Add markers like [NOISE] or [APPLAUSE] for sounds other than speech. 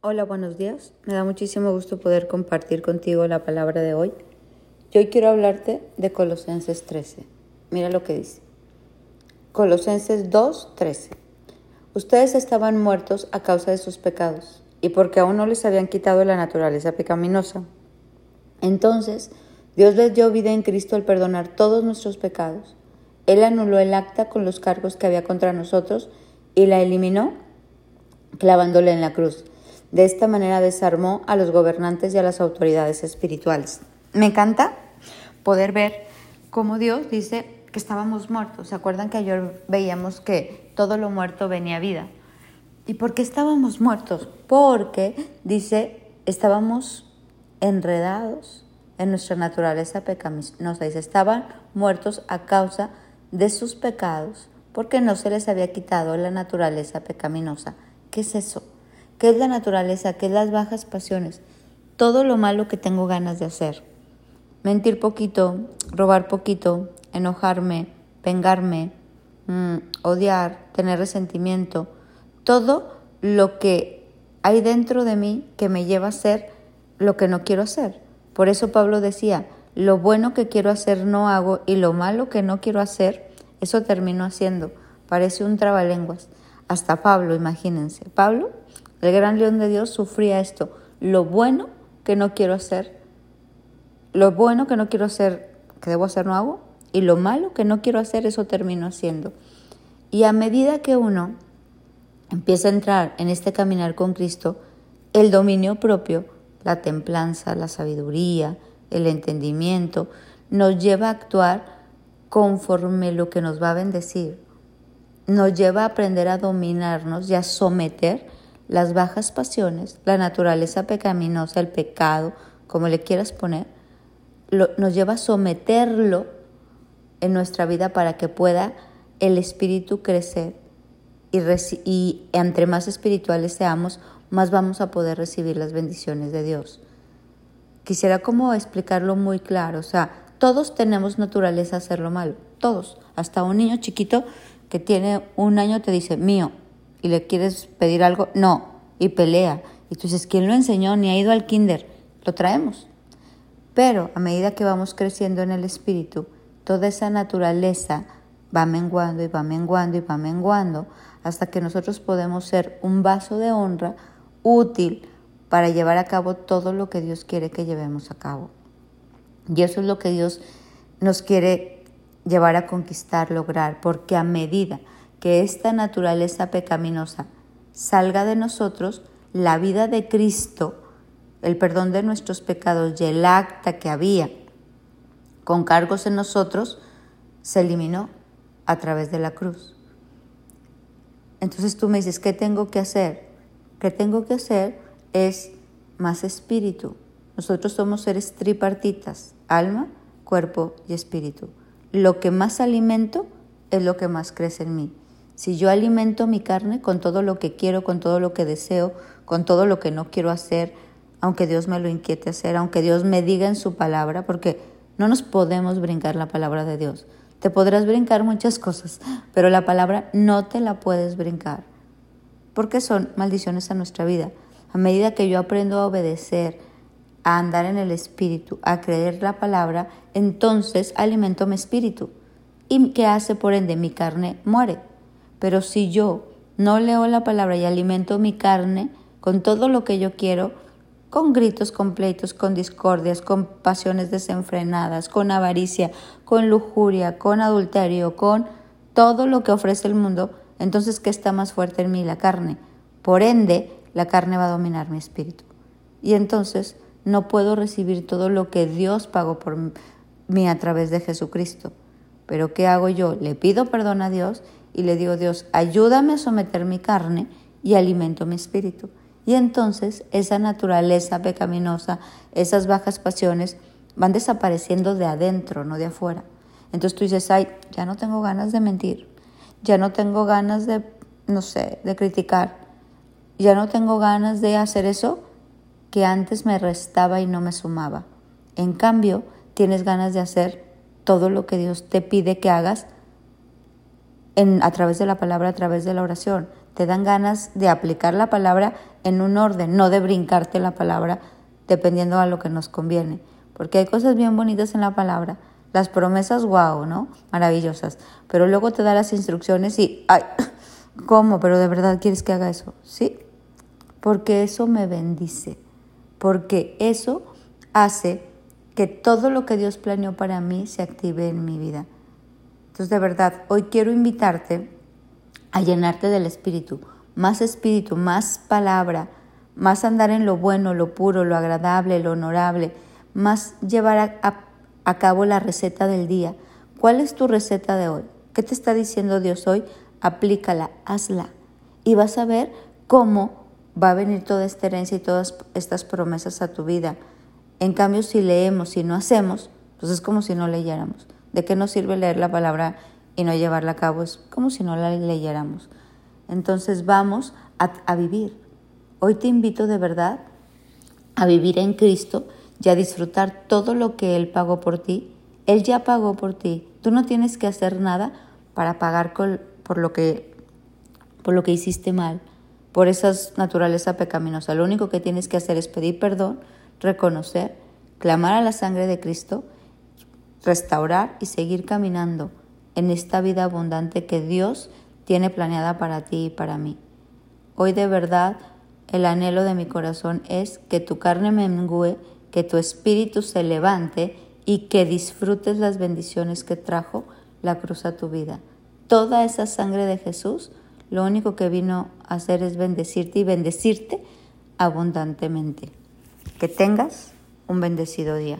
Hola, buenos días. Me da muchísimo gusto poder compartir contigo la palabra de hoy. Y hoy quiero hablarte de Colosenses 13. Mira lo que dice. Colosenses 2, 13. Ustedes estaban muertos a causa de sus pecados y porque aún no les habían quitado la naturaleza pecaminosa. Entonces, Dios les dio vida en Cristo al perdonar todos nuestros pecados. Él anuló el acta con los cargos que había contra nosotros y la eliminó clavándola en la cruz de esta manera desarmó a los gobernantes y a las autoridades espirituales. Me encanta poder ver cómo Dios dice que estábamos muertos. ¿Se acuerdan que ayer veíamos que todo lo muerto venía vida? ¿Y por qué estábamos muertos? Porque, dice, estábamos enredados en nuestra naturaleza pecaminosa. Dice, estaban muertos a causa de sus pecados porque no se les había quitado la naturaleza pecaminosa. ¿Qué es eso? ¿Qué es la naturaleza? ¿Qué es las bajas pasiones? Todo lo malo que tengo ganas de hacer. Mentir poquito, robar poquito, enojarme, vengarme, mm, odiar, tener resentimiento. Todo lo que hay dentro de mí que me lleva a hacer lo que no quiero hacer. Por eso Pablo decía, lo bueno que quiero hacer no hago y lo malo que no quiero hacer, eso termino haciendo. Parece un trabalenguas. Hasta Pablo, imagínense. Pablo el gran león de Dios sufría esto. Lo bueno que no quiero hacer, lo bueno que no quiero hacer, que debo hacer, no hago, y lo malo que no quiero hacer, eso termino haciendo. Y a medida que uno empieza a entrar en este caminar con Cristo, el dominio propio, la templanza, la sabiduría, el entendimiento, nos lleva a actuar conforme lo que nos va a bendecir. Nos lleva a aprender a dominarnos y a someter las bajas pasiones, la naturaleza pecaminosa, el pecado, como le quieras poner, nos lleva a someterlo en nuestra vida para que pueda el espíritu crecer y, y entre más espirituales seamos, más vamos a poder recibir las bendiciones de Dios. Quisiera como explicarlo muy claro, o sea, todos tenemos naturaleza a hacer lo malo, todos, hasta un niño chiquito que tiene un año te dice mío, y le quieres pedir algo, no, y pelea. Y tú dices, ¿quién lo enseñó? Ni ha ido al kinder. Lo traemos. Pero a medida que vamos creciendo en el espíritu, toda esa naturaleza va menguando y va menguando y va menguando hasta que nosotros podemos ser un vaso de honra útil para llevar a cabo todo lo que Dios quiere que llevemos a cabo. Y eso es lo que Dios nos quiere llevar a conquistar, lograr, porque a medida que esta naturaleza pecaminosa salga de nosotros, la vida de Cristo, el perdón de nuestros pecados y el acta que había con cargos en nosotros, se eliminó a través de la cruz. Entonces tú me dices, ¿qué tengo que hacer? ¿Qué tengo que hacer? Es más espíritu. Nosotros somos seres tripartitas, alma, cuerpo y espíritu. Lo que más alimento es lo que más crece en mí. Si yo alimento mi carne con todo lo que quiero, con todo lo que deseo, con todo lo que no quiero hacer, aunque Dios me lo inquiete hacer, aunque Dios me diga en su palabra, porque no nos podemos brincar la palabra de Dios. Te podrás brincar muchas cosas, pero la palabra no te la puedes brincar, porque son maldiciones a nuestra vida. A medida que yo aprendo a obedecer, a andar en el espíritu, a creer la palabra, entonces alimento mi espíritu. ¿Y qué hace por ende? Mi carne muere. Pero si yo no leo la palabra y alimento mi carne con todo lo que yo quiero, con gritos completos, con discordias, con pasiones desenfrenadas, con avaricia, con lujuria, con adulterio, con todo lo que ofrece el mundo, entonces ¿qué está más fuerte en mí? La carne. Por ende, la carne va a dominar mi espíritu. Y entonces no puedo recibir todo lo que Dios pagó por mí a través de Jesucristo. Pero ¿qué hago yo? Le pido perdón a Dios y le digo, Dios, ayúdame a someter mi carne y alimento mi espíritu. Y entonces esa naturaleza pecaminosa, esas bajas pasiones van desapareciendo de adentro, no de afuera. Entonces tú dices, ay, ya no tengo ganas de mentir, ya no tengo ganas de, no sé, de criticar, ya no tengo ganas de hacer eso que antes me restaba y no me sumaba. En cambio, tienes ganas de hacer todo lo que Dios te pide que hagas a través de la palabra, a través de la oración. te dan ganas de aplicar la palabra en un orden, no de brincarte la palabra dependiendo a lo que nos conviene. Porque hay cosas bien bonitas en la palabra, las promesas, wow, ¿no? Maravillosas. Pero luego te da las instrucciones y, ay, [COUGHS] ¿cómo? Pero de verdad quieres que haga eso, ¿sí? Porque eso me bendice, porque eso hace que todo lo que Dios planeó para mí se active en mi vida. Entonces, de verdad, hoy quiero invitarte a llenarte del Espíritu, más Espíritu, más palabra, más andar en lo bueno, lo puro, lo agradable, lo honorable, más llevar a, cabo la receta del día. ¿Cuál es tu receta de hoy? ¿Qué te está diciendo Dios hoy? Aplícala, hazla. Y vas a ver cómo va a venir toda esta herencia y todas estas promesas a tu vida. En cambio, si leemos y no hacemos, pues es como si no leyéramos. ¿De qué nos sirve leer la palabra y no llevarla a cabo? Es como si no la leyéramos. Entonces vamos a, vivir. Hoy te invito de verdad a vivir en Cristo y a disfrutar todo lo que Él pagó por ti. Él ya pagó por ti. Tú no tienes que hacer nada para pagar por, lo que, por lo que hiciste mal, por esa naturaleza pecaminosa. Lo único que tienes que hacer es pedir perdón, reconocer, clamar a la sangre de Cristo, restaurar y seguir caminando en esta vida abundante que Dios tiene planeada para ti y para mí. Hoy de verdad el anhelo de mi corazón es que tu carne mengüe, que tu espíritu se levante y que disfrutes las bendiciones que trajo la cruz a tu vida. Toda esa sangre de Jesús lo único que vino a hacer es bendecirte y bendecirte abundantemente. Que tengas un bendecido día.